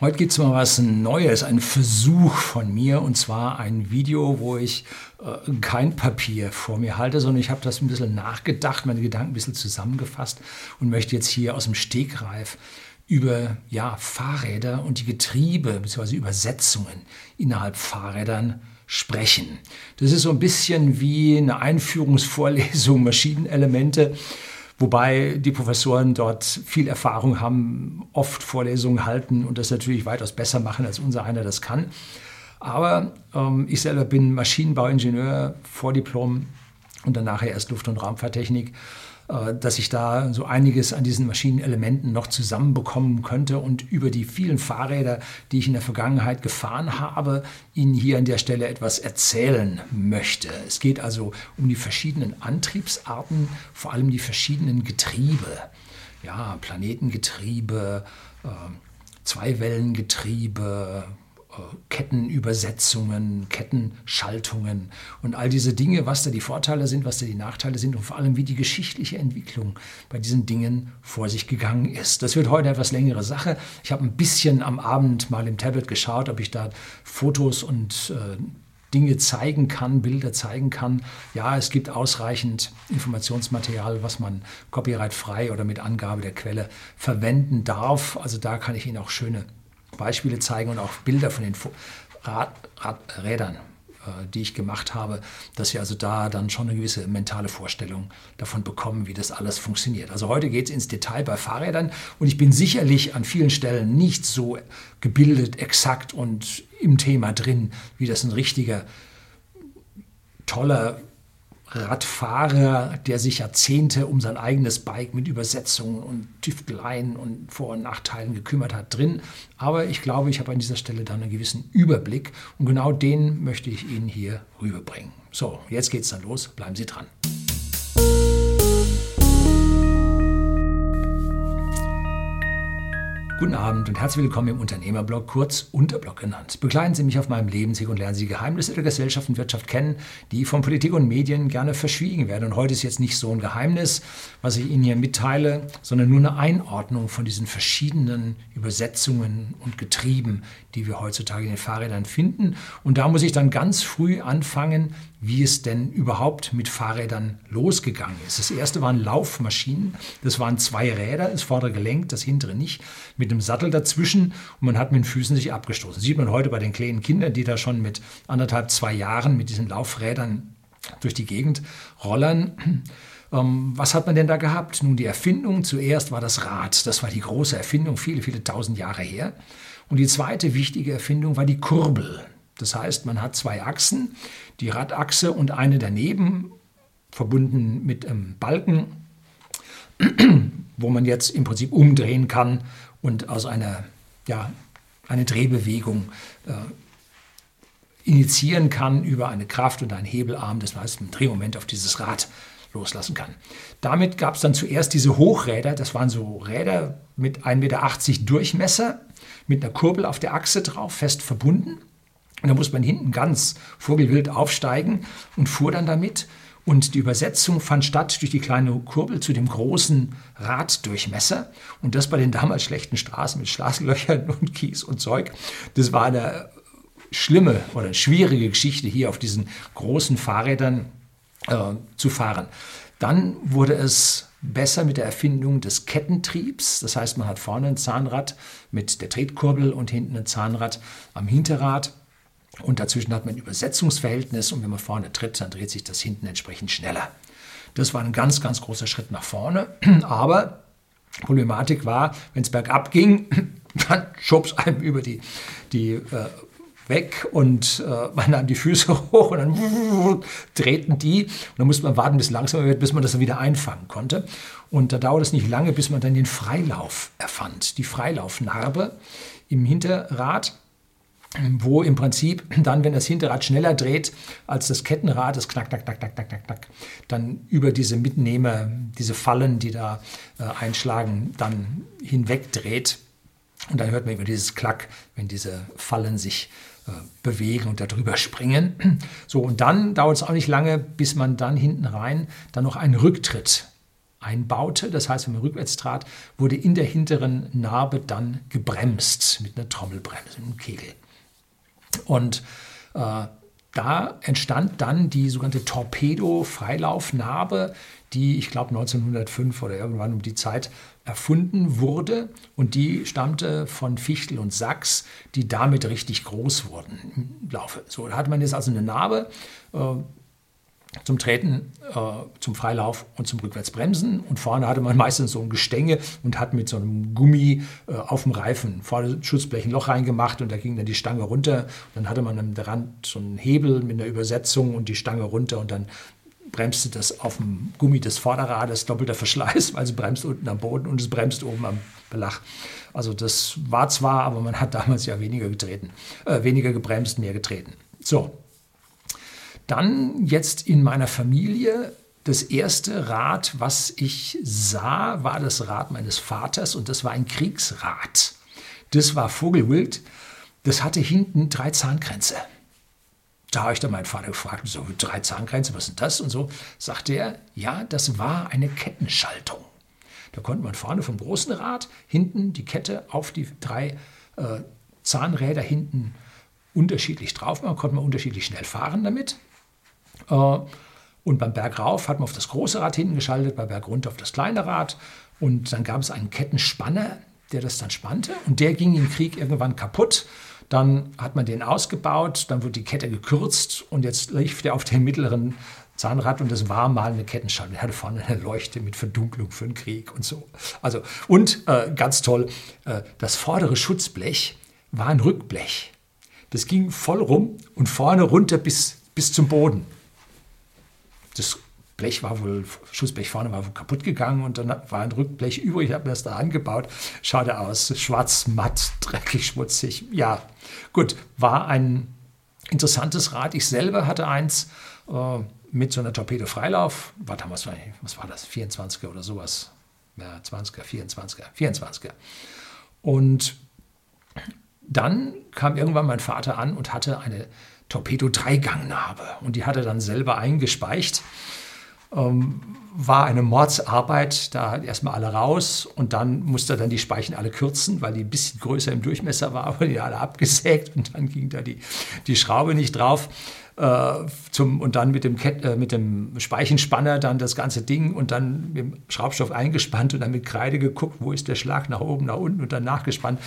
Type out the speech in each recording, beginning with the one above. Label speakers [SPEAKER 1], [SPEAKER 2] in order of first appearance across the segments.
[SPEAKER 1] Heute gibt es mal was Neues, ein Versuch von mir und zwar ein Video, wo ich äh, kein Papier vor mir halte, sondern ich habe das ein bisschen nachgedacht, meine Gedanken ein bisschen zusammengefasst und möchte jetzt hier aus dem Stegreif über ja, Fahrräder und die Getriebe bzw. Übersetzungen innerhalb Fahrrädern sprechen. Das ist so ein bisschen wie eine Einführungsvorlesung Maschinenelemente Wobei die Professoren dort viel Erfahrung haben, oft Vorlesungen halten und das natürlich weitaus besser machen, als unser einer das kann. Aber ähm, ich selber bin Maschinenbauingenieur, Vordiplom und dann nachher erst Luft- und Raumfahrttechnik dass ich da so einiges an diesen Maschinenelementen noch zusammenbekommen könnte und über die vielen Fahrräder, die ich in der Vergangenheit gefahren habe, Ihnen hier an der Stelle etwas erzählen möchte. Es geht also um die verschiedenen Antriebsarten, vor allem die verschiedenen Getriebe. Ja, Planetengetriebe, äh, Zweiwellengetriebe, Kettenübersetzungen, Kettenschaltungen und all diese Dinge, was da die Vorteile sind, was da die Nachteile sind und vor allem, wie die geschichtliche Entwicklung bei diesen Dingen vor sich gegangen ist. Das wird heute etwas längere Sache. Ich habe ein bisschen am Abend mal im Tablet geschaut, ob ich da Fotos und äh, Dinge zeigen kann, Bilder zeigen kann. Ja, es gibt ausreichend Informationsmaterial, was man copyrightfrei oder mit Angabe der Quelle verwenden darf. Also da kann ich Ihnen auch schöne Beispiele zeigen und auch Bilder von den Rad, Radrädern, äh, die ich gemacht habe, dass wir also da dann schon eine gewisse mentale Vorstellung davon bekommen, wie das alles funktioniert. Also heute geht es ins Detail bei Fahrrädern und ich bin sicherlich an vielen Stellen nicht so gebildet, exakt und im Thema drin, wie das ein richtiger, toller Radfahrer, der sich Jahrzehnte um sein eigenes Bike mit Übersetzungen und Tüfteleien und Vor- und Nachteilen gekümmert hat, drin. Aber ich glaube, ich habe an dieser Stelle dann einen gewissen Überblick und genau den möchte ich Ihnen hier rüberbringen. So, jetzt geht's dann los. Bleiben Sie dran. Guten Abend und herzlich willkommen im Unternehmerblog, kurz Unterblog genannt. Begleiten Sie mich auf meinem Lebensweg und lernen Sie die Geheimnisse der Gesellschaft und Wirtschaft kennen, die von Politik und Medien gerne verschwiegen werden. Und heute ist jetzt nicht so ein Geheimnis, was ich Ihnen hier mitteile, sondern nur eine Einordnung von diesen verschiedenen Übersetzungen und Getrieben, die wir heutzutage in den Fahrrädern finden. Und da muss ich dann ganz früh anfangen, wie es denn überhaupt mit Fahrrädern losgegangen ist. Das erste waren Laufmaschinen. Das waren zwei Räder, das vordere gelenkt, das hintere nicht, mit einem Sattel dazwischen und man hat mit den Füßen sich abgestoßen. Das sieht man heute bei den kleinen Kindern, die da schon mit anderthalb, zwei Jahren mit diesen Laufrädern durch die Gegend rollern. Ähm, was hat man denn da gehabt? Nun, die Erfindung zuerst war das Rad. Das war die große Erfindung, viele, viele tausend Jahre her. Und die zweite wichtige Erfindung war die Kurbel. Das heißt, man hat zwei Achsen, die Radachse und eine daneben, verbunden mit einem Balken, wo man jetzt im Prinzip umdrehen kann und aus einer ja, eine Drehbewegung äh, initiieren kann über eine Kraft und einen Hebelarm, das heißt ein Drehmoment auf dieses Rad loslassen kann. Damit gab es dann zuerst diese Hochräder, das waren so Räder mit 1,80 Meter Durchmesser, mit einer Kurbel auf der Achse drauf, fest verbunden. Und da muss man hinten ganz vogelwild aufsteigen und fuhr dann damit. Und die Übersetzung fand statt durch die kleine Kurbel zu dem großen Raddurchmesser. Und das bei den damals schlechten Straßen mit Straßenlöchern und Kies und Zeug. Das war eine schlimme oder schwierige Geschichte, hier auf diesen großen Fahrrädern äh, zu fahren. Dann wurde es besser mit der Erfindung des Kettentriebs. Das heißt, man hat vorne ein Zahnrad mit der Tretkurbel und hinten ein Zahnrad am Hinterrad. Und dazwischen hat man ein Übersetzungsverhältnis und wenn man vorne tritt, dann dreht sich das hinten entsprechend schneller. Das war ein ganz, ganz großer Schritt nach vorne. Aber Problematik war, wenn es bergab ging, dann schob es einem über die, die äh, weg und äh, man nahm die Füße hoch und dann drehten die. Und dann musste man warten, bis langsamer wird, bis man das dann wieder einfangen konnte. Und da dauert es nicht lange, bis man dann den Freilauf erfand. Die Freilaufnarbe im Hinterrad wo im Prinzip dann, wenn das Hinterrad schneller dreht als das Kettenrad, das knack, knack, knack, knack, knack, knack, knack, dann über diese Mitnehmer, diese Fallen, die da äh, einschlagen, dann hinweg dreht. Und dann hört man über dieses Klack, wenn diese Fallen sich äh, bewegen und darüber springen. So, und dann dauert es auch nicht lange, bis man dann hinten rein dann noch einen Rücktritt einbaute. Das heißt, wenn man rückwärts trat, wurde in der hinteren Narbe dann gebremst mit einer Trommelbremse, einem Kegel. Und äh, da entstand dann die sogenannte Torpedo-Freilaufnarbe, die ich glaube 1905 oder irgendwann um die Zeit erfunden wurde und die stammte von Fichtel und Sachs, die damit richtig groß wurden im Laufe. So, da hatte man jetzt also eine Narbe, äh, zum Treten, äh, zum Freilauf und zum Rückwärtsbremsen. Und vorne hatte man meistens so ein Gestänge und hat mit so einem Gummi äh, auf dem Reifen vorne Schutzblech ein Loch reingemacht und da ging dann die Stange runter. Und dann hatte man am Rand so einen Hebel mit einer Übersetzung und die Stange runter und dann bremste das auf dem Gummi des Vorderrades, doppelter Verschleiß, weil es bremst unten am Boden und es bremst oben am Belach. Also das war zwar, aber man hat damals ja weniger getreten, äh, weniger gebremst, mehr getreten. So, dann jetzt in meiner Familie das erste Rad, was ich sah, war das Rad meines Vaters und das war ein Kriegsrad. Das war Vogelwild. Das hatte hinten drei Zahnkränze. Da habe ich dann meinen Vater gefragt, so drei Zahnkränze, was sind das? Und so sagte er, ja, das war eine Kettenschaltung. Da konnte man vorne vom großen Rad hinten die Kette auf die drei äh, Zahnräder hinten unterschiedlich drauf machen, konnte man unterschiedlich schnell fahren damit. Äh, und beim Berg rauf hat man auf das große Rad hinten geschaltet, beim Berg runter auf das kleine Rad. Und dann gab es einen Kettenspanner, der das dann spannte. Und der ging im Krieg irgendwann kaputt. Dann hat man den ausgebaut, dann wurde die Kette gekürzt und jetzt lief der auf dem mittleren Zahnrad und das war mal eine Kettenschaltung. Der hatte vorne eine Leuchte mit Verdunklung für den Krieg und so. Also, und äh, ganz toll, äh, das vordere Schutzblech war ein Rückblech. Das ging voll rum und vorne runter bis, bis zum Boden das Blech war wohl, Schussblech vorne war wohl kaputt gegangen und dann war ein Rückblech übrig, ich habe mir das da angebaut. Schaute aus, schwarz, matt, dreckig, schmutzig. Ja, gut, war ein interessantes Rad. Ich selber hatte eins äh, mit so einer Torpedo-Freilauf. War damals, was war das, 24er oder sowas? Ja, 20er, 24er, 24er. Und dann kam irgendwann mein Vater an und hatte eine Torpedo-Dreigangnarbe. Und die hat er dann selber eingespeicht. Ähm, war eine Mordsarbeit, da erstmal alle raus und dann musste er dann die Speichen alle kürzen, weil die ein bisschen größer im Durchmesser war, aber die alle abgesägt und dann ging da die, die Schraube nicht drauf. Äh, zum, und dann mit dem, Ket, äh, mit dem Speichenspanner dann das ganze Ding und dann mit dem Schraubstoff eingespannt und dann mit Kreide geguckt, wo ist der Schlag nach oben, nach unten und dann nachgespannt.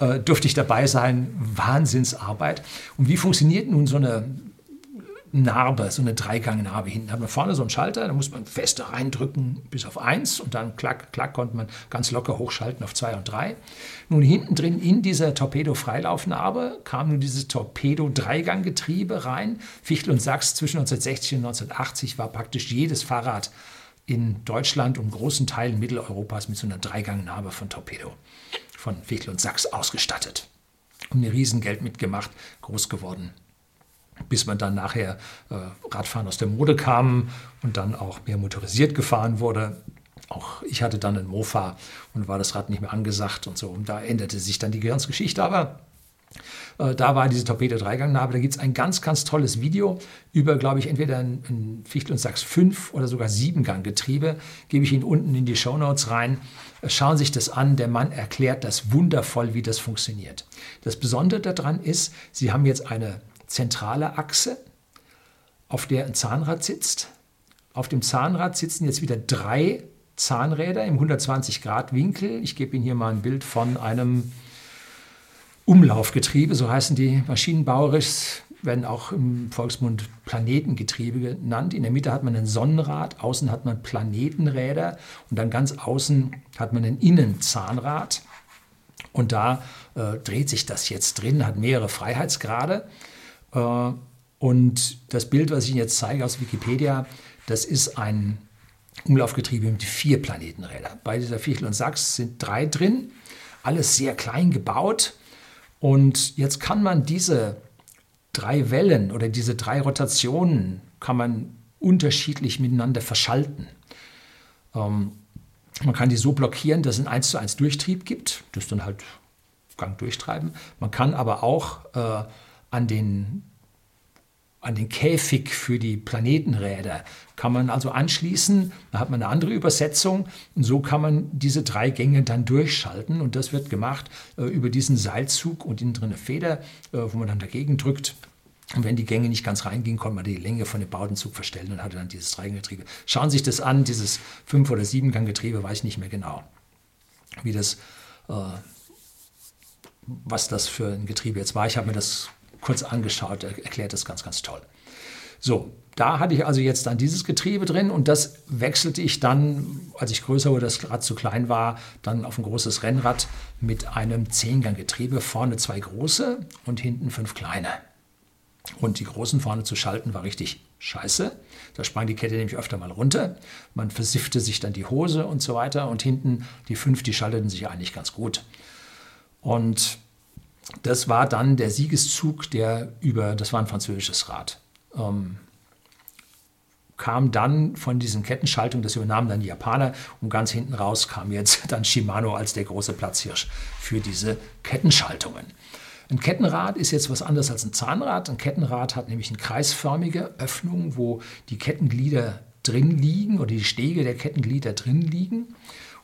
[SPEAKER 1] Äh, durfte ich dabei sein. Wahnsinnsarbeit. Und wie funktioniert nun so eine Narbe, so eine Dreigang-Narbe hinten. Hat man vorne so einen Schalter, da muss man fester reindrücken bis auf 1 und dann klack, klack konnte man ganz locker hochschalten auf 2 und 3. Nun hinten drin in dieser Torpedo-Freilaufnarbe kam nun dieses Torpedo-Dreiganggetriebe rein. Fichtel und Sachs zwischen 1960 und 1980 war praktisch jedes Fahrrad in Deutschland und großen Teilen Mitteleuropas mit so einer Dreigang-Narbe von Torpedo von Fichtel und Sachs ausgestattet. Und ein Riesengeld mitgemacht, groß geworden bis man dann nachher äh, Radfahren aus der Mode kam und dann auch mehr motorisiert gefahren wurde. Auch ich hatte dann ein Mofa und war das Rad nicht mehr angesagt und so. Und da änderte sich dann die Gehirnsgeschichte. Aber äh, da war diese Torpedo-Dreigangnarbe. Da gibt es ein ganz, ganz tolles Video über, glaube ich, entweder ein, ein Fichtel und Sachs 5 oder sogar 7-Gang-Getriebe. Gebe ich Ihnen unten in die Show Notes rein. Äh, schauen Sie sich das an. Der Mann erklärt das wundervoll, wie das funktioniert. Das Besondere daran ist, Sie haben jetzt eine zentrale Achse, auf der ein Zahnrad sitzt. Auf dem Zahnrad sitzen jetzt wieder drei Zahnräder im 120-Grad-Winkel. Ich gebe Ihnen hier mal ein Bild von einem Umlaufgetriebe, so heißen die maschinenbauerisch, werden auch im Volksmund Planetengetriebe genannt. In der Mitte hat man ein Sonnenrad, außen hat man Planetenräder und dann ganz außen hat man ein Innenzahnrad. Und da äh, dreht sich das jetzt drin, hat mehrere Freiheitsgrade. Äh, und das Bild, was ich Ihnen jetzt zeige aus Wikipedia, das ist ein Umlaufgetriebe mit vier Planetenrädern. Bei dieser Fichtel und Sachs sind drei drin, alles sehr klein gebaut. Und jetzt kann man diese drei Wellen oder diese drei Rotationen kann man unterschiedlich miteinander verschalten. Ähm, man kann die so blockieren, dass es einen 1 zu 1 Durchtrieb gibt, das dann halt Gang durchtreiben. Man kann aber auch äh, an den an den Käfig für die Planetenräder kann man also anschließen. Da hat man eine andere Übersetzung und so kann man diese drei Gänge dann durchschalten und das wird gemacht äh, über diesen Seilzug und innen drin eine Feder, äh, wo man dann dagegen drückt. Und wenn die Gänge nicht ganz reingingen, konnte man die Länge von dem Bautenzug verstellen und hatte dann dieses Dreiganggetriebe. Schauen Sie sich das an, dieses Fünf- oder Siebenganggetriebe, weiß ich nicht mehr genau, wie das, äh, was das für ein Getriebe jetzt war. Ich habe mir das kurz angeschaut, er erklärt das ganz, ganz toll. So, da hatte ich also jetzt dann dieses Getriebe drin und das wechselte ich dann, als ich größer wurde, das Rad zu klein war, dann auf ein großes Rennrad mit einem Zehngang-Getriebe. Vorne zwei große und hinten fünf kleine. Und die großen vorne zu schalten war richtig scheiße. Da sprang die Kette nämlich öfter mal runter. Man versiffte sich dann die Hose und so weiter. Und hinten die fünf, die schalteten sich eigentlich ganz gut. Und das war dann der Siegeszug, der über, das war ein französisches Rad, ähm, kam dann von diesen Kettenschaltungen, das übernahmen dann die Japaner und ganz hinten raus kam jetzt dann Shimano als der große Platzhirsch für diese Kettenschaltungen. Ein Kettenrad ist jetzt was anderes als ein Zahnrad. Ein Kettenrad hat nämlich eine kreisförmige Öffnung, wo die Kettenglieder drin liegen oder die Stege der Kettenglieder drin liegen.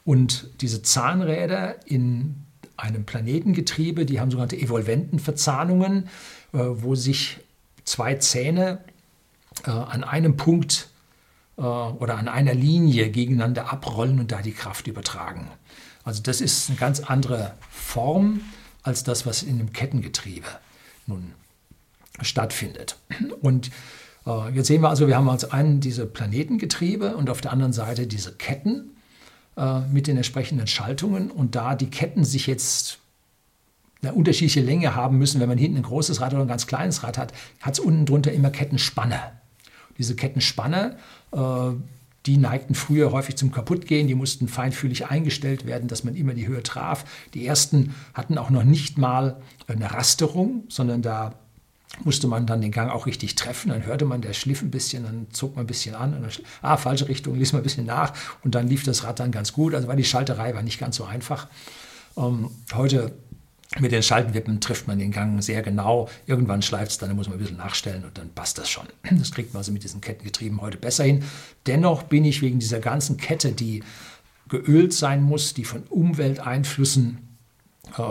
[SPEAKER 1] Und diese Zahnräder in einem Planetengetriebe, die haben sogenannte Evolventenverzahnungen, äh, wo sich zwei Zähne äh, an einem Punkt äh, oder an einer Linie gegeneinander abrollen und da die Kraft übertragen. Also das ist eine ganz andere Form als das, was in dem Kettengetriebe nun stattfindet. Und jetzt sehen wir also, wir haben als einen diese Planetengetriebe und auf der anderen Seite diese Ketten äh, mit den entsprechenden Schaltungen und da die Ketten sich jetzt eine unterschiedliche Länge haben müssen, wenn man hinten ein großes Rad oder ein ganz kleines Rad hat, hat es unten drunter immer Kettenspanne. Diese Kettenspanne, äh, die neigten früher häufig zum Kaputtgehen, die mussten feinfühlig eingestellt werden, dass man immer die Höhe traf. Die ersten hatten auch noch nicht mal eine Rasterung, sondern da musste man dann den Gang auch richtig treffen. Dann hörte man, der schliff ein bisschen, dann zog man ein bisschen an. Und dann, ah, falsche Richtung, ließ man ein bisschen nach. Und dann lief das Rad dann ganz gut. Also war die Schalterei war nicht ganz so einfach. Ähm, heute mit den Schaltenwippen trifft man den Gang sehr genau. Irgendwann schleift es, dann muss man ein bisschen nachstellen und dann passt das schon. Das kriegt man also mit diesen Kettengetrieben heute besser hin. Dennoch bin ich wegen dieser ganzen Kette, die geölt sein muss, die von Umwelteinflüssen äh,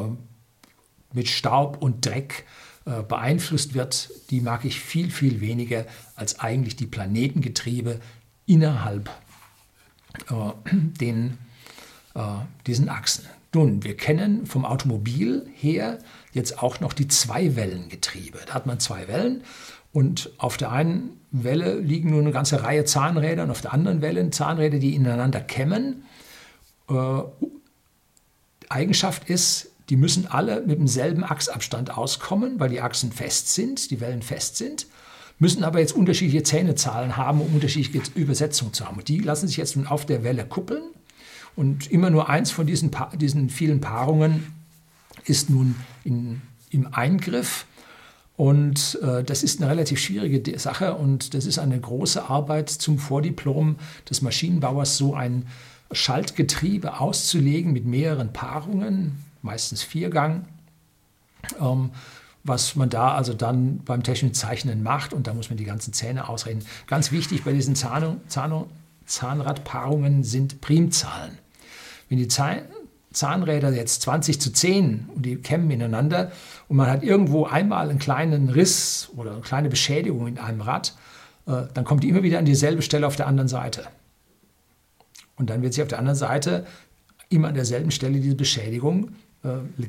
[SPEAKER 1] mit Staub und Dreck äh, beeinflusst wird, die mag ich viel, viel weniger als eigentlich die Planetengetriebe innerhalb äh, den, äh, diesen Achsen. Nun, wir kennen vom Automobil her jetzt auch noch die Zweiwellengetriebe. Da hat man zwei Wellen und auf der einen Welle liegen nur eine ganze Reihe Zahnräder und auf der anderen Welle Zahnräder, die ineinander kämmen. Äh, Eigenschaft ist, die müssen alle mit demselben Achsabstand auskommen, weil die Achsen fest sind, die Wellen fest sind, müssen aber jetzt unterschiedliche Zähnezahlen haben, um unterschiedliche Übersetzungen zu haben. Und die lassen sich jetzt nun auf der Welle kuppeln. Und immer nur eins von diesen, pa diesen vielen Paarungen ist nun in, im Eingriff. Und äh, das ist eine relativ schwierige Sache und das ist eine große Arbeit zum Vordiplom des Maschinenbauers, so ein Schaltgetriebe auszulegen mit mehreren Paarungen, meistens Viergang, ähm, was man da also dann beim technischen Zeichnen macht und da muss man die ganzen Zähne ausrechnen. Ganz wichtig bei diesen Zahn Zahn Zahnradpaarungen sind Primzahlen. Wenn die Zahn Zahnräder jetzt 20 zu 10 und die kämmen ineinander und man hat irgendwo einmal einen kleinen Riss oder eine kleine Beschädigung in einem Rad, äh, dann kommt die immer wieder an dieselbe Stelle auf der anderen Seite. Und dann wird sich auf der anderen Seite immer an derselben Stelle diese Beschädigung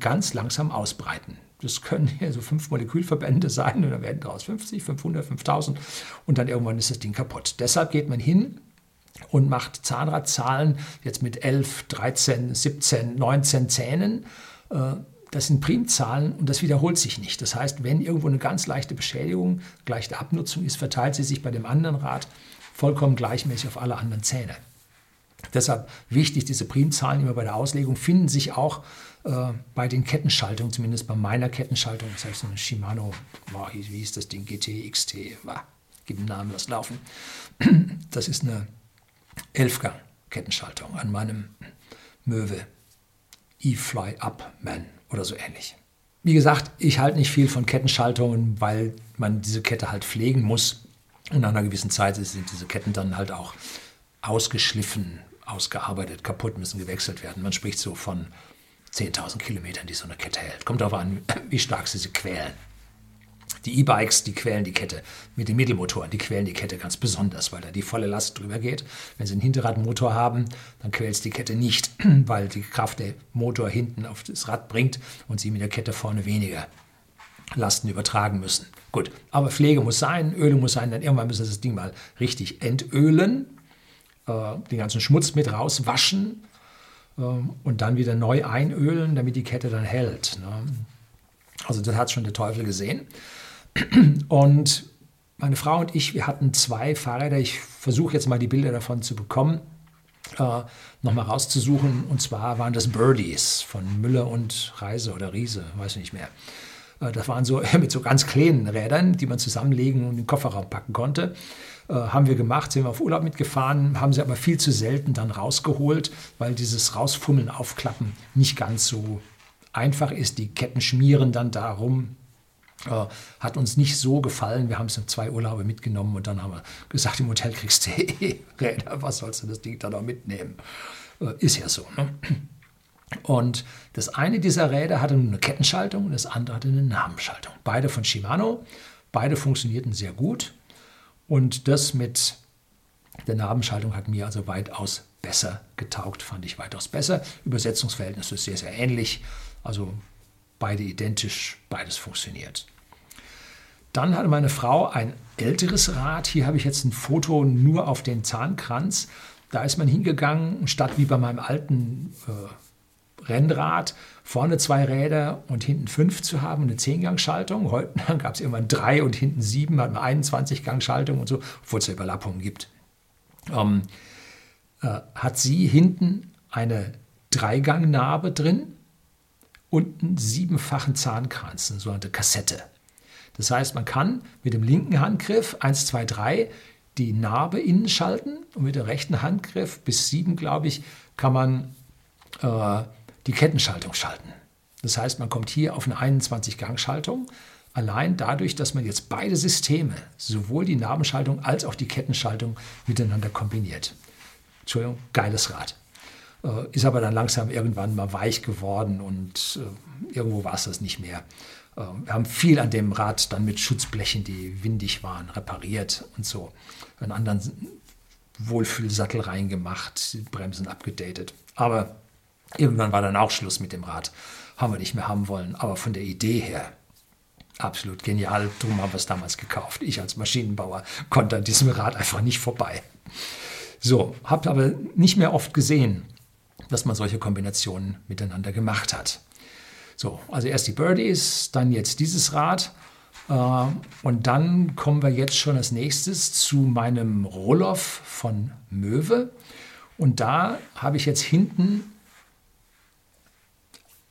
[SPEAKER 1] ganz langsam ausbreiten. Das können hier so fünf Molekülverbände sein und dann werden daraus 50, 500, 5000 und dann irgendwann ist das Ding kaputt. Deshalb geht man hin und macht Zahnradzahlen jetzt mit 11, 13, 17, 19 Zähnen. Äh, das sind Primzahlen und das wiederholt sich nicht. Das heißt, wenn irgendwo eine ganz leichte Beschädigung, leichte Abnutzung ist, verteilt sie sich bei dem anderen Rad vollkommen gleichmäßig auf alle anderen Zähne. Deshalb wichtig, diese Primzahlen immer bei der Auslegung finden sich auch äh, bei den Kettenschaltungen, zumindest bei meiner Kettenschaltung, das heißt so eine Shimano, oh, wie hieß das Ding, GT, XT, war, gib den Namen, lass laufen. Das ist eine Elfgang-Kettenschaltung an meinem Möwe E-Fly Up Man oder so ähnlich. wie gesagt, ich halte nicht viel von Kettenschaltungen, weil man diese Kette halt pflegen muss. Und nach einer gewissen Zeit sind diese Ketten dann halt auch ausgeschliffen, ausgearbeitet, kaputt, müssen gewechselt werden. Man spricht so von 10.000 Kilometern, die so eine Kette hält. Kommt darauf an, wie stark sie sie quälen. Die E-Bikes, die quälen die Kette mit den Mittelmotoren, die quälen die Kette ganz besonders, weil da die volle Last drüber geht. Wenn sie einen Hinterradmotor haben, dann quält es die Kette nicht, weil die Kraft der Motor hinten auf das Rad bringt und sie mit der Kette vorne weniger Lasten übertragen müssen. Gut, aber Pflege muss sein, Öle muss sein, dann irgendwann müssen sie das Ding mal richtig entölen, den ganzen Schmutz mit rauswaschen äh, und dann wieder neu einölen, damit die Kette dann hält. Ne? Also das hat schon der Teufel gesehen. Und meine Frau und ich, wir hatten zwei Fahrräder. Ich versuche jetzt mal die Bilder davon zu bekommen, äh, nochmal rauszusuchen. Und zwar waren das Birdies von Müller und Reise oder Riese, weiß ich nicht mehr. Äh, das waren so mit so ganz kleinen Rädern, die man zusammenlegen und in den Kofferraum packen konnte. Äh, haben wir gemacht, sind wir auf Urlaub mitgefahren, haben sie aber viel zu selten dann rausgeholt, weil dieses Rausfummeln, Aufklappen nicht ganz so einfach ist. Die Ketten schmieren dann darum, äh, hat uns nicht so gefallen. Wir haben es in zwei Urlaube mitgenommen und dann haben wir gesagt, im Hotel kriegst du eh Räder, was sollst du das Ding dann auch mitnehmen? Äh, ist ja so. Ne? Und das eine dieser Räder hatte eine Kettenschaltung und das andere hatte eine Namenschaltung. Beide von Shimano, beide funktionierten sehr gut. Und das mit der Nabenschaltung hat mir also weitaus besser getaugt, fand ich weitaus besser. Übersetzungsverhältnis ist sehr, sehr ähnlich. Also beide identisch, beides funktioniert. Dann hatte meine Frau ein älteres Rad. Hier habe ich jetzt ein Foto nur auf den Zahnkranz. Da ist man hingegangen, statt wie bei meinem alten äh, Rennrad vorne zwei Räder und hinten fünf zu haben, eine Zehngang-Schaltung. Heute gab es irgendwann drei und hinten sieben, hat man 21-Gang-Schaltung und so, obwohl es ja Überlappungen gibt. Ähm, äh, hat sie hinten eine Dreigangnarbe drin und einen siebenfachen Zahnkranz, eine sogenannte Kassette. Das heißt, man kann mit dem linken Handgriff 1, 2, 3 die Narbe innen schalten und mit dem rechten Handgriff bis 7, glaube ich, kann man äh, die Kettenschaltung schalten. Das heißt, man kommt hier auf eine 21-Gang-Schaltung. Allein dadurch, dass man jetzt beide Systeme, sowohl die Narbenschaltung als auch die Kettenschaltung, miteinander kombiniert. Entschuldigung, geiles Rad. Äh, ist aber dann langsam irgendwann mal weich geworden und äh, irgendwo war es das nicht mehr. Äh, wir haben viel an dem Rad dann mit Schutzblechen, die windig waren, repariert und so. Einen anderen Wohlfühlsattel reingemacht, Bremsen abgedatet. Aber irgendwann war dann auch Schluss mit dem Rad. Haben wir nicht mehr haben wollen. Aber von der Idee her absolut genial. Darum haben wir es damals gekauft. Ich als Maschinenbauer konnte an diesem Rad einfach nicht vorbei. So, habe aber nicht mehr oft gesehen, dass man solche Kombinationen miteinander gemacht hat. So, also erst die Birdies, dann jetzt dieses Rad. Äh, und dann kommen wir jetzt schon als nächstes zu meinem Roloff von Möwe. Und da habe ich jetzt hinten,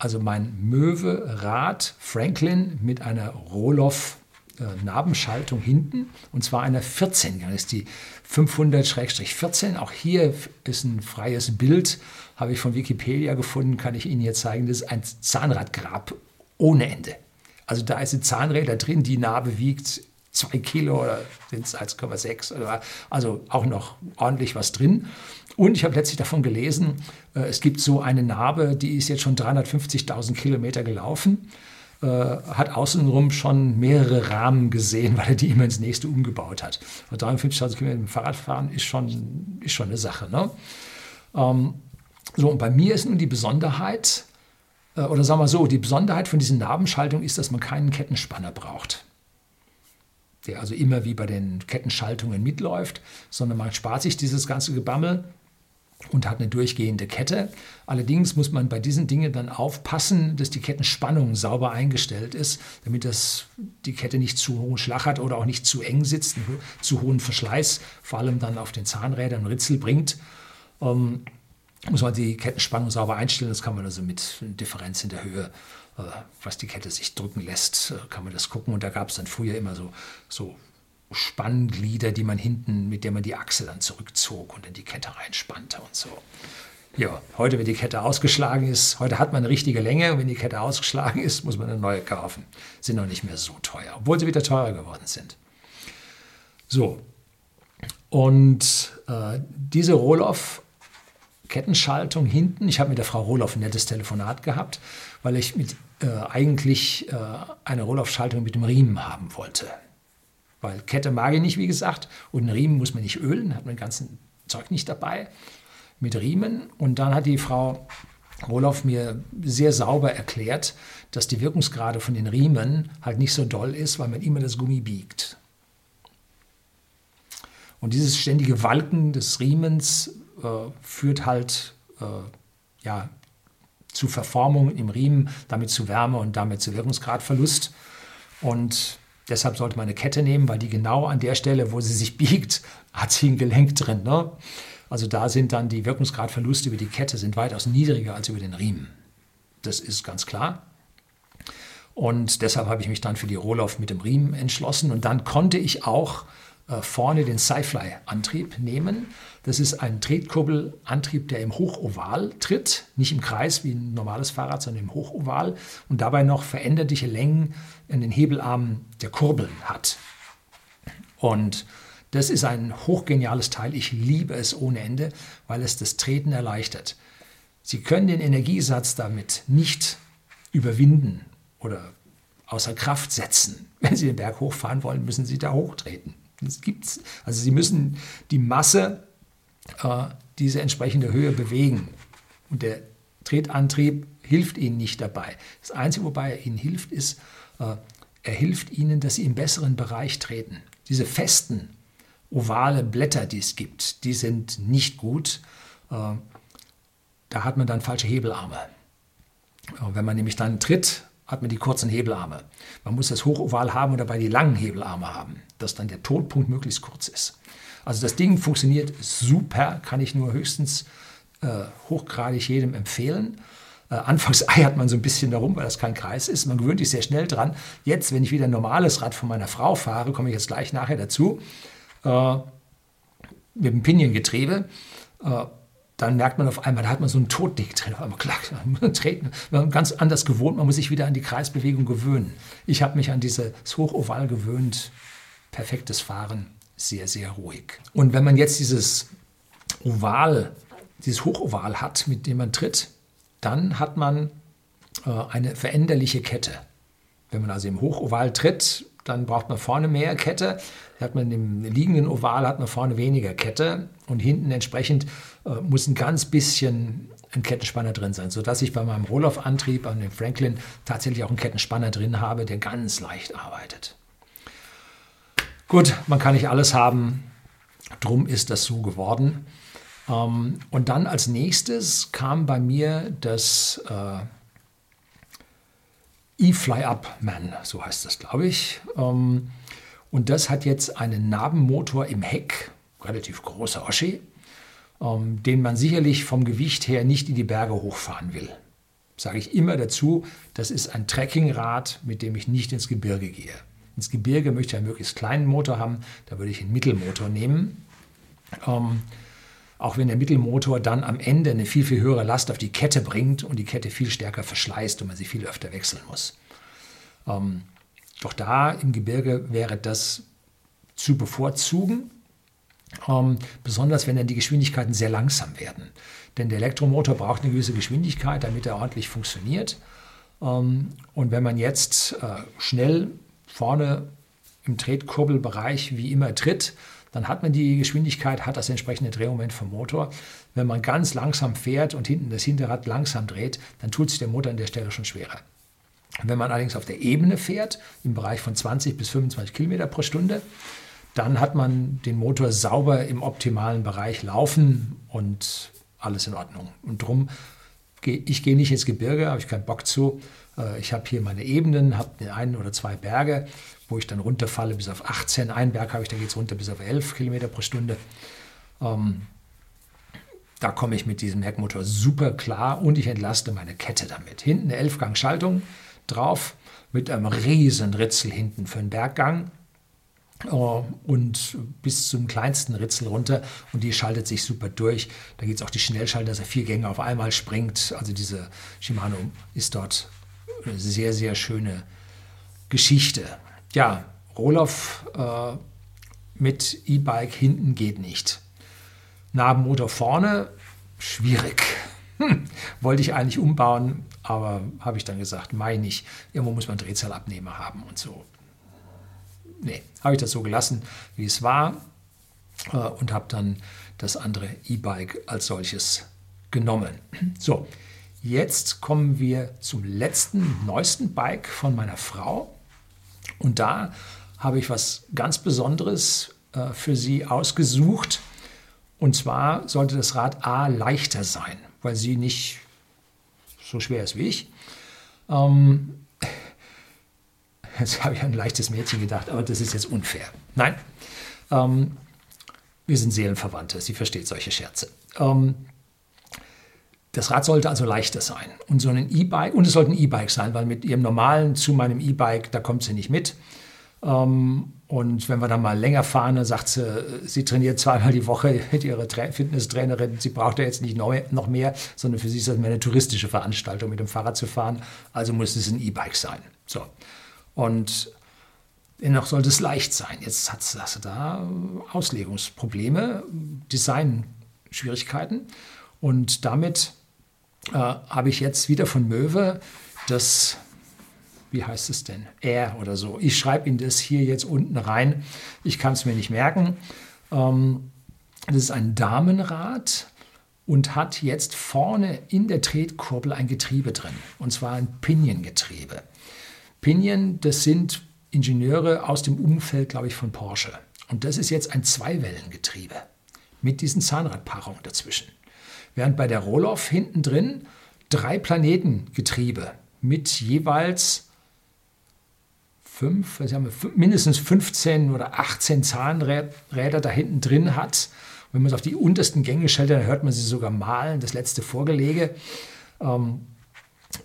[SPEAKER 1] also mein Möwe-Rad Franklin mit einer Roloff äh, Nabenschaltung hinten und zwar einer 14. Das ist die 500-14. Auch hier ist ein freies Bild, habe ich von Wikipedia gefunden, kann ich Ihnen jetzt zeigen. Das ist ein Zahnradgrab ohne Ende. Also da ist ein Zahnräder drin, die Narbe wiegt 2 Kilo oder sind es 1,6 also auch noch ordentlich was drin. Und ich habe letztlich davon gelesen, äh, es gibt so eine Narbe, die ist jetzt schon 350.000 Kilometer gelaufen äh, hat außenrum schon mehrere Rahmen gesehen, weil er die immer ins nächste umgebaut hat. Und 53.000 Kilometer mit dem Fahrrad fahren ist schon, ist schon eine Sache. Ne? Ähm, so, und bei mir ist nun die Besonderheit, äh, oder sagen wir so, die Besonderheit von diesen Nabenschaltungen ist, dass man keinen Kettenspanner braucht der also immer wie bei den Kettenschaltungen mitläuft, sondern man spart sich dieses ganze Gebammel und hat eine durchgehende Kette. Allerdings muss man bei diesen Dingen dann aufpassen, dass die Kettenspannung sauber eingestellt ist, damit das, die Kette nicht zu hohen Schlag hat oder auch nicht zu eng sitzt, einen zu hohen Verschleiß, vor allem dann auf den Zahnrädern Ritzel bringt. Ähm, muss man die Kettenspannung sauber einstellen. Das kann man also mit Differenz in der Höhe, äh, was die Kette sich drücken lässt, äh, kann man das gucken. Und da gab es dann früher immer so, so Spannglieder, die man hinten, mit der man die Achse dann zurückzog und in die Kette reinspannte und so. Ja, heute, wenn die Kette ausgeschlagen ist, heute hat man eine richtige Länge und wenn die Kette ausgeschlagen ist, muss man eine neue kaufen. Sind noch nicht mehr so teuer, obwohl sie wieder teurer geworden sind. So, und äh, diese Rohloff Kettenschaltung hinten. Ich habe mit der Frau Rohloff ein nettes Telefonat gehabt, weil ich mit, äh, eigentlich äh, eine Rohloff-Schaltung mit dem Riemen haben wollte. Weil Kette mag ich nicht, wie gesagt, und einen Riemen muss man nicht ölen, hat man das ganze Zeug nicht dabei. Mit Riemen. Und dann hat die Frau Rohloff mir sehr sauber erklärt, dass die Wirkungsgrade von den Riemen halt nicht so doll ist, weil man immer das Gummi biegt. Und dieses ständige Walken des Riemens äh, führt halt äh, ja, zu Verformung im Riemen, damit zu Wärme und damit zu Wirkungsgradverlust. Und deshalb sollte man eine Kette nehmen, weil die genau an der Stelle, wo sie sich biegt, hat sie ein Gelenk drin. Ne? Also da sind dann die Wirkungsgradverluste über die Kette sind weitaus niedriger als über den Riemen. Das ist ganz klar. Und deshalb habe ich mich dann für die Rohloff mit dem Riemen entschlossen. Und dann konnte ich auch vorne den Sci-Fly-Antrieb nehmen. Das ist ein Tretkubbelantrieb, der im Hochoval tritt, nicht im Kreis wie ein normales Fahrrad, sondern im Hochoval und dabei noch veränderliche Längen in den Hebelarmen der Kurbeln hat. Und das ist ein hochgeniales Teil. Ich liebe es ohne Ende, weil es das Treten erleichtert. Sie können den Energiesatz damit nicht überwinden oder außer Kraft setzen. Wenn Sie den Berg hochfahren wollen, müssen Sie da hochtreten. Das gibt's. Also sie müssen die Masse äh, diese entsprechende Höhe bewegen. Und der Tretantrieb hilft ihnen nicht dabei. Das Einzige, wobei er ihnen hilft, ist, äh, er hilft ihnen, dass sie im besseren Bereich treten. Diese festen, ovale Blätter, die es gibt, die sind nicht gut. Äh, da hat man dann falsche Hebelarme. Äh, wenn man nämlich dann tritt, hat man die kurzen Hebelarme. Man muss das Hochoval haben und dabei die langen Hebelarme haben, dass dann der Todpunkt möglichst kurz ist. Also das Ding funktioniert super, kann ich nur höchstens äh, hochgradig jedem empfehlen. Äh, anfangs eiert man so ein bisschen darum, weil das kein Kreis ist. Man gewöhnt sich sehr schnell dran. Jetzt, wenn ich wieder ein normales Rad von meiner Frau fahre, komme ich jetzt gleich nachher dazu, äh, mit dem Piniengetriebe, äh, dann merkt man auf einmal, da hat man so ein Toddick drin. Auf einmal klackt, man ganz anders gewohnt, man muss sich wieder an die Kreisbewegung gewöhnen. Ich habe mich an dieses Hochoval gewöhnt. Perfektes Fahren, sehr, sehr ruhig. Und wenn man jetzt dieses Oval, dieses Hochoval hat, mit dem man tritt, dann hat man äh, eine veränderliche Kette. Wenn man also im Hochoval tritt, dann braucht man vorne mehr Kette. Hat man im liegenden Oval hat man vorne weniger Kette und hinten entsprechend äh, muss ein ganz bisschen ein Kettenspanner drin sein, sodass ich bei meinem Rohloff-Antrieb an dem Franklin tatsächlich auch einen Kettenspanner drin habe, der ganz leicht arbeitet. Gut, man kann nicht alles haben, drum ist das so geworden. Ähm, und dann als nächstes kam bei mir das äh, E-Fly-Up-Man, so heißt das, glaube ich. Ähm, und das hat jetzt einen Nabenmotor im Heck, relativ großer Oschi, ähm, den man sicherlich vom Gewicht her nicht in die Berge hochfahren will. Sage ich immer dazu, das ist ein Trekkingrad, mit dem ich nicht ins Gebirge gehe. Ins Gebirge möchte ich einen möglichst kleinen Motor haben, da würde ich einen Mittelmotor nehmen. Auch wenn der Mittelmotor dann am Ende eine viel, viel höhere Last auf die Kette bringt und die Kette viel stärker verschleißt und man sie viel öfter wechseln muss. Ähm, doch da im Gebirge wäre das zu bevorzugen, ähm, besonders wenn dann die Geschwindigkeiten sehr langsam werden. Denn der Elektromotor braucht eine gewisse Geschwindigkeit, damit er ordentlich funktioniert. Ähm, und wenn man jetzt äh, schnell vorne im Tretkurbelbereich wie immer tritt, dann hat man die Geschwindigkeit, hat das entsprechende Drehmoment vom Motor. Wenn man ganz langsam fährt und hinten das Hinterrad langsam dreht, dann tut sich der Motor an der Stelle schon schwerer. Wenn man allerdings auf der Ebene fährt, im Bereich von 20 bis 25 Kilometer pro Stunde, dann hat man den Motor sauber im optimalen Bereich laufen und alles in Ordnung. Und drum, ich gehe nicht ins Gebirge, habe ich keinen Bock zu. Äh, ich habe hier meine Ebenen, habe einen oder zwei Berge, wo ich dann runterfalle bis auf 18. Ein Berg habe ich, da geht es runter bis auf 11 Kilometer pro Stunde. Ähm, da komme ich mit diesem Heckmotor super klar und ich entlaste meine Kette damit. Hinten eine 11-Gang-Schaltung drauf mit einem riesen Ritzel hinten für den Berggang. Äh, und bis zum kleinsten Ritzel runter und die schaltet sich super durch. Da gibt es auch die Schnellschalter, dass er vier Gänge auf einmal springt. Also diese Shimano ist dort eine sehr, sehr schöne Geschichte. Ja, Roloff äh, mit E-Bike hinten geht nicht. Nabenmotor vorne, schwierig. Hm, wollte ich eigentlich umbauen, aber habe ich dann gesagt, meine ich, irgendwo muss man Drehzahlabnehmer haben und so. Nee, habe ich das so gelassen, wie es war äh, und habe dann das andere E-Bike als solches genommen. So, jetzt kommen wir zum letzten, neuesten Bike von meiner Frau. Und da habe ich was ganz Besonderes äh, für sie ausgesucht. Und zwar sollte das Rad A leichter sein, weil sie nicht so schwer ist wie ich. Ähm, jetzt habe ich an ein leichtes Mädchen gedacht, aber das ist jetzt unfair. Nein, ähm, wir sind Seelenverwandte, sie versteht solche Scherze. Ähm, das Rad sollte also leichter sein. Und so ein E-Bike, und es sollte ein E-Bike sein, weil mit ihrem normalen zu meinem E-Bike, da kommt sie nicht mit. Ähm, und wenn wir dann mal länger fahren, dann sagt sie, sie trainiert zweimal die Woche mit ihrer Fitnesstrainerin. Sie braucht ja jetzt nicht noch mehr, sondern für sie ist das mehr eine touristische Veranstaltung, mit dem Fahrrad zu fahren. Also muss es ein E-Bike sein. So. Und dennoch sollte es leicht sein. Jetzt hat sie da Auslegungsprobleme, Designschwierigkeiten. Und damit äh, habe ich jetzt wieder von Möwe das wie heißt es denn? Er oder so. Ich schreibe Ihnen das hier jetzt unten rein. Ich kann es mir nicht merken. Ähm, das ist ein Damenrad und hat jetzt vorne in der Tretkurbel ein Getriebe drin. Und zwar ein Pinion-Getriebe. Pinion, das sind Ingenieure aus dem Umfeld, glaube ich, von Porsche. Und das ist jetzt ein Zweiwellengetriebe mit diesen Zahnradpaarungen dazwischen. Während bei der Roloff hinten drin drei Planetengetriebe mit jeweils fünf, also haben wir mindestens 15 oder 18 Zahnräder da hinten drin hat. Wenn man es auf die untersten Gänge stellt, dann hört man sie sogar malen, das letzte Vorgelege. Ähm,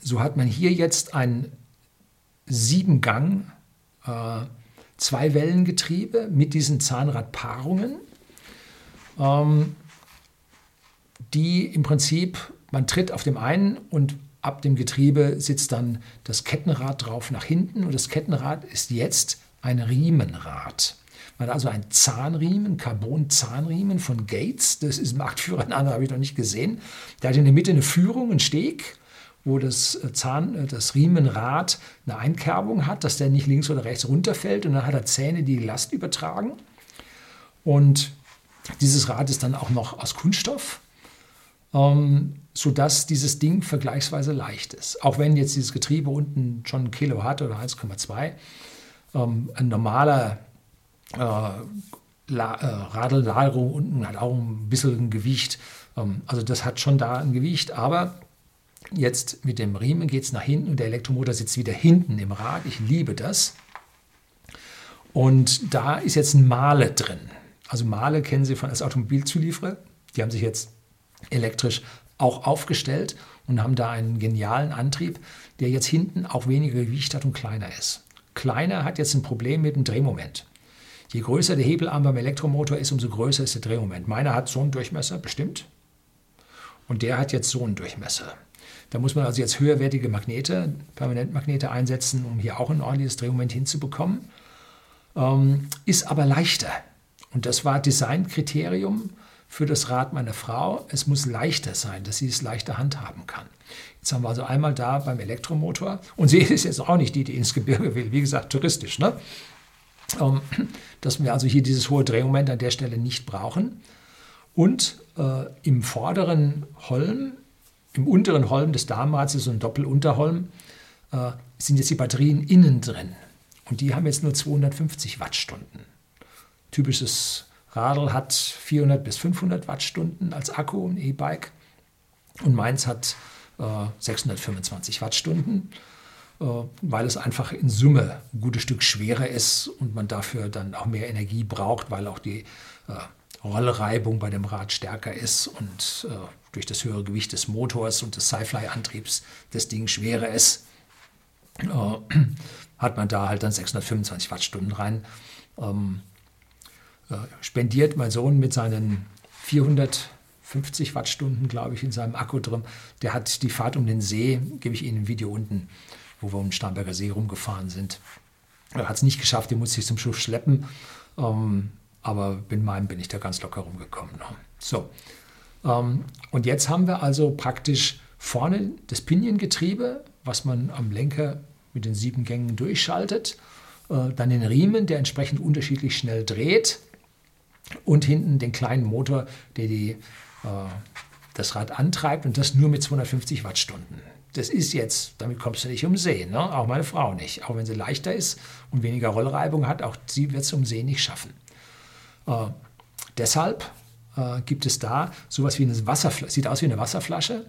[SPEAKER 1] so hat man hier jetzt ein Siebengang äh, Zweiwellengetriebe mit diesen Zahnradpaarungen, ähm, die im Prinzip, man tritt auf dem einen und ab dem Getriebe sitzt dann das Kettenrad drauf nach hinten und das Kettenrad ist jetzt ein Riemenrad. Man hat also ein Zahnriemen, Carbon-Zahnriemen von Gates. Das ist Marktführer, einen anderen habe ich noch nicht gesehen. Der hat in der Mitte eine Führung, einen Steg, wo das, äh, Zahn, äh, das Riemenrad eine Einkerbung hat, dass der nicht links oder rechts runterfällt. Und dann hat er Zähne, die Last übertragen. Und dieses Rad ist dann auch noch aus Kunststoff ähm, sodass dieses Ding vergleichsweise leicht ist. Auch wenn jetzt dieses Getriebe unten schon ein Kilo hat oder 1,2, ähm, ein normaler äh, äh, Radellagerung unten hat auch ein bisschen ein Gewicht. Ähm, also das hat schon da ein Gewicht, aber jetzt mit dem Riemen geht es nach hinten und der Elektromotor sitzt wieder hinten im Rad. Ich liebe das. Und da ist jetzt ein Male drin. Also Male kennen Sie von als Automobilzulieferer. Die haben sich jetzt elektrisch auch aufgestellt und haben da einen genialen Antrieb, der jetzt hinten auch weniger Gewicht hat und kleiner ist. Kleiner hat jetzt ein Problem mit dem Drehmoment. Je größer der Hebelarm beim Elektromotor ist, umso größer ist der Drehmoment. Meiner hat so einen Durchmesser, bestimmt. Und der hat jetzt so einen Durchmesser. Da muss man also jetzt höherwertige Magnete, Permanentmagnete einsetzen, um hier auch ein ordentliches Drehmoment hinzubekommen. Ähm, ist aber leichter. Und das war Designkriterium für das Rad meiner Frau, es muss leichter sein, dass sie es leichter handhaben kann. Jetzt haben wir also einmal da beim Elektromotor, und sie ist jetzt auch nicht die, die ins Gebirge will, wie gesagt, touristisch, ne? Ähm, dass wir also hier dieses hohe Drehmoment an der Stelle nicht brauchen. Und äh, im vorderen Holm, im unteren Holm des Damenrads, ist so ein Doppelunterholm, äh, sind jetzt die Batterien innen drin. Und die haben jetzt nur 250 Wattstunden. Typisches Radl hat 400 bis 500 Wattstunden als Akku, ein E-Bike. Und meins hat äh, 625 Wattstunden, äh, weil es einfach in Summe ein gutes Stück schwerer ist und man dafür dann auch mehr Energie braucht, weil auch die äh, Rollreibung bei dem Rad stärker ist und äh, durch das höhere Gewicht des Motors und des Sci-Fly-Antriebs das Ding schwerer ist. äh, hat man da halt dann 625 Wattstunden rein. Ähm, äh, spendiert mein Sohn mit seinen 450 Wattstunden, glaube ich, in seinem Akku drin. Der hat die Fahrt um den See, gebe ich Ihnen ein Video unten, wo wir um den Starnberger See rumgefahren sind. Er hat es nicht geschafft, den musste ich zum Schluss schleppen. Ähm, aber mit meinem bin ich da ganz locker rumgekommen. Ne? So. Ähm, und jetzt haben wir also praktisch vorne das Piniengetriebe, was man am Lenker mit den sieben Gängen durchschaltet. Äh, dann den Riemen, der entsprechend unterschiedlich schnell dreht. Und hinten den kleinen Motor, der die, äh, das Rad antreibt und das nur mit 250 Wattstunden. Das ist jetzt, damit kommst du nicht um See, ne? auch meine Frau nicht. Auch wenn sie leichter ist und weniger Rollreibung hat, auch sie wird es um See nicht schaffen. Äh, deshalb äh, gibt es da sowas wie eine Wasserflasche, sieht aus wie eine Wasserflasche,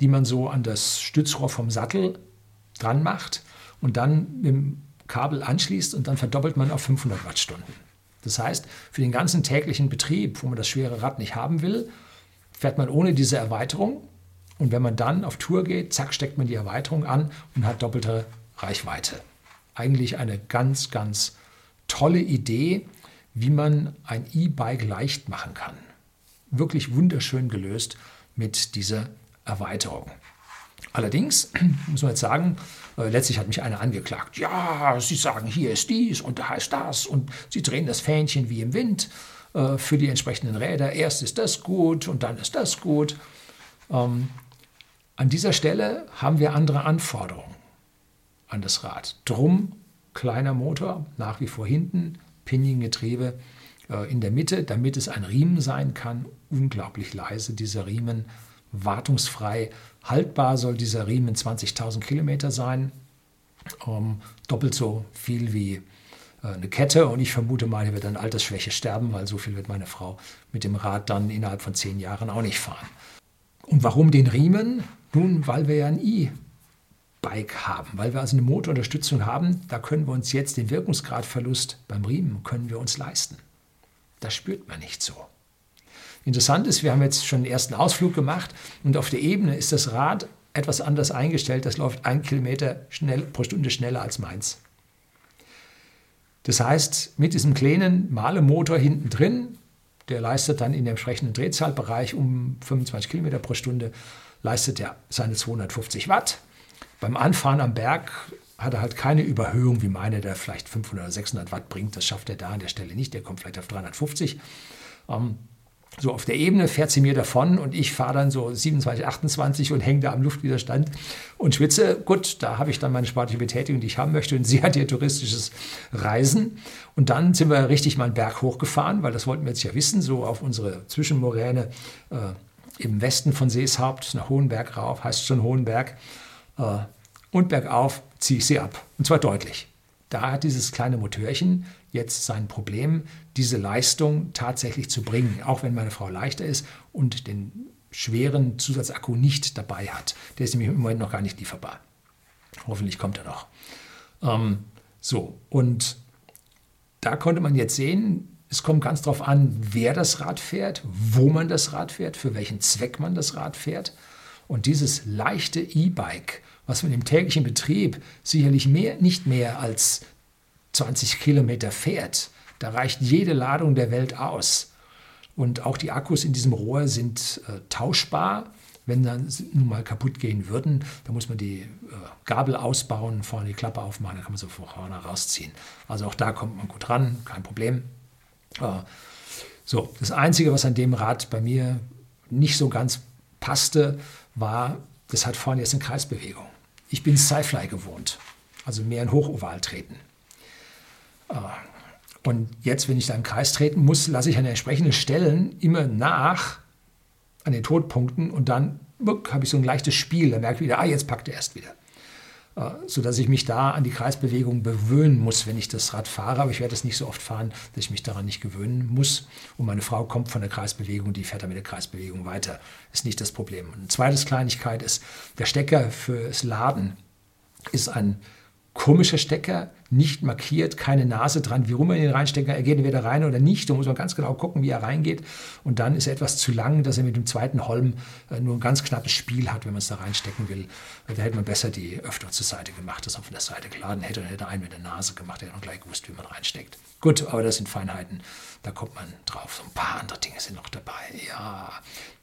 [SPEAKER 1] die man so an das Stützrohr vom Sattel dran macht und dann mit dem Kabel anschließt und dann verdoppelt man auf 500 Wattstunden. Das heißt, für den ganzen täglichen Betrieb, wo man das schwere Rad nicht haben will, fährt man ohne diese Erweiterung und wenn man dann auf Tour geht, zack, steckt man die Erweiterung an und hat doppelte Reichweite. Eigentlich eine ganz, ganz tolle Idee, wie man ein E-Bike leicht machen kann. Wirklich wunderschön gelöst mit dieser Erweiterung. Allerdings muss man jetzt sagen, äh, letztlich hat mich einer angeklagt. Ja, Sie sagen, hier ist dies und da heißt das und Sie drehen das Fähnchen wie im Wind äh, für die entsprechenden Räder. Erst ist das gut und dann ist das gut. Ähm, an dieser Stelle haben wir andere Anforderungen an das Rad. Drum kleiner Motor, nach wie vor hinten, Piniengetriebe äh, in der Mitte, damit es ein Riemen sein kann. Unglaublich leise, dieser Riemen, wartungsfrei. Haltbar soll dieser Riemen 20.000 Kilometer sein. Ähm, doppelt so viel wie äh, eine Kette und ich vermute mal, hier wird an Altersschwäche sterben, weil so viel wird meine Frau mit dem Rad dann innerhalb von zehn Jahren auch nicht fahren. Und warum den Riemen? Nun, weil wir ja ein i Bike haben, weil wir also eine Motorunterstützung haben, da können wir uns jetzt den Wirkungsgradverlust beim Riemen können wir uns leisten. Das spürt man nicht so. Interessant ist, wir haben jetzt schon den ersten Ausflug gemacht und auf der Ebene ist das Rad etwas anders eingestellt. Das läuft ein Kilometer schnell, pro Stunde schneller als meins. Das heißt, mit diesem kleinen Malemotor hinten drin, der leistet dann in dem entsprechenden Drehzahlbereich um 25 Kilometer pro Stunde, leistet er seine 250 Watt. Beim Anfahren am Berg hat er halt keine Überhöhung wie meine, der vielleicht 500 oder 600 Watt bringt. Das schafft er da an der Stelle nicht. Der kommt vielleicht auf 350. Ähm, so auf der Ebene fährt sie mir davon und ich fahre dann so 27, 28 und hänge da am Luftwiderstand und schwitze. Gut, da habe ich dann meine sportliche Betätigung, die ich haben möchte und sie hat ihr touristisches Reisen. Und dann sind wir richtig mal einen Berg hochgefahren, weil das wollten wir jetzt ja wissen, so auf unsere Zwischenmoräne äh, im Westen von Seeshaupt nach Hohenberg rauf, heißt schon Hohenberg. Äh, und bergauf ziehe ich sie ab. Und zwar deutlich. Da hat dieses kleine Motörchen jetzt sein Problem, diese Leistung tatsächlich zu bringen, auch wenn meine Frau leichter ist und den schweren Zusatzakku nicht dabei hat. Der ist nämlich im Moment noch gar nicht lieferbar. Hoffentlich kommt er noch. Ähm, so, und da konnte man jetzt sehen, es kommt ganz darauf an, wer das Rad fährt, wo man das Rad fährt, für welchen Zweck man das Rad fährt. Und dieses leichte E-Bike, was man im täglichen Betrieb sicherlich mehr, nicht mehr als 20 Kilometer fährt, da reicht jede Ladung der Welt aus. Und auch die Akkus in diesem Rohr sind äh, tauschbar. Wenn dann nun mal kaputt gehen würden, dann muss man die äh, Gabel ausbauen, vorne die Klappe aufmachen, dann kann man so vorne rausziehen. Also auch da kommt man gut ran, kein Problem. Äh, so, das Einzige, was an dem Rad bei mir nicht so ganz passte, war, das hat vorne jetzt eine Kreisbewegung. Ich bin Sci-Fly gewohnt, also mehr in Hochoval treten. Äh, und jetzt, wenn ich da im Kreis treten muss, lasse ich an entsprechenden Stellen immer nach an den Todpunkten und dann habe ich so ein leichtes Spiel. Da merke ich wieder, ah, jetzt packt er erst wieder. Äh, sodass ich mich da an die Kreisbewegung gewöhnen muss, wenn ich das Rad fahre. Aber ich werde es nicht so oft fahren, dass ich mich daran nicht gewöhnen muss. Und meine Frau kommt von der Kreisbewegung, die fährt dann mit der Kreisbewegung weiter. Ist nicht das Problem. Eine zweite Kleinigkeit ist, der Stecker fürs Laden ist ein komischer Stecker, nicht markiert, keine Nase dran, wie rum man ihn reinstecken er geht entweder rein oder nicht. Da muss man ganz genau gucken, wie er reingeht. Und dann ist er etwas zu lang, dass er mit dem zweiten Holm äh, nur ein ganz knappes Spiel hat, wenn man es da reinstecken will. Da hätte man besser die Öffnung zur Seite gemacht, das auf der Seite geladen hätte und hätte einen mit der Nase gemacht, der hätte noch gleich gewusst, wie man reinsteckt. Gut, aber das sind Feinheiten, da kommt man drauf. So ein paar andere Dinge sind noch dabei. Ja,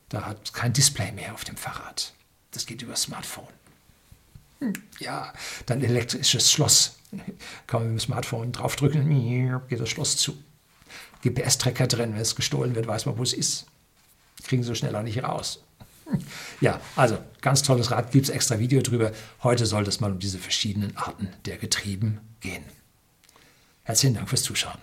[SPEAKER 1] da hat kein Display mehr auf dem Fahrrad. Das geht über Smartphone. Ja, dann elektrisches Schloss. Kann man mit dem Smartphone draufdrücken, geht das Schloss zu. GPS-Tracker drin, wenn es gestohlen wird, weiß man, wo es ist. Kriegen sie so schnell auch nicht raus. Ja, also ganz tolles Rad, gibt es extra Video drüber. Heute soll es mal um diese verschiedenen Arten der Getrieben gehen. Herzlichen Dank fürs Zuschauen.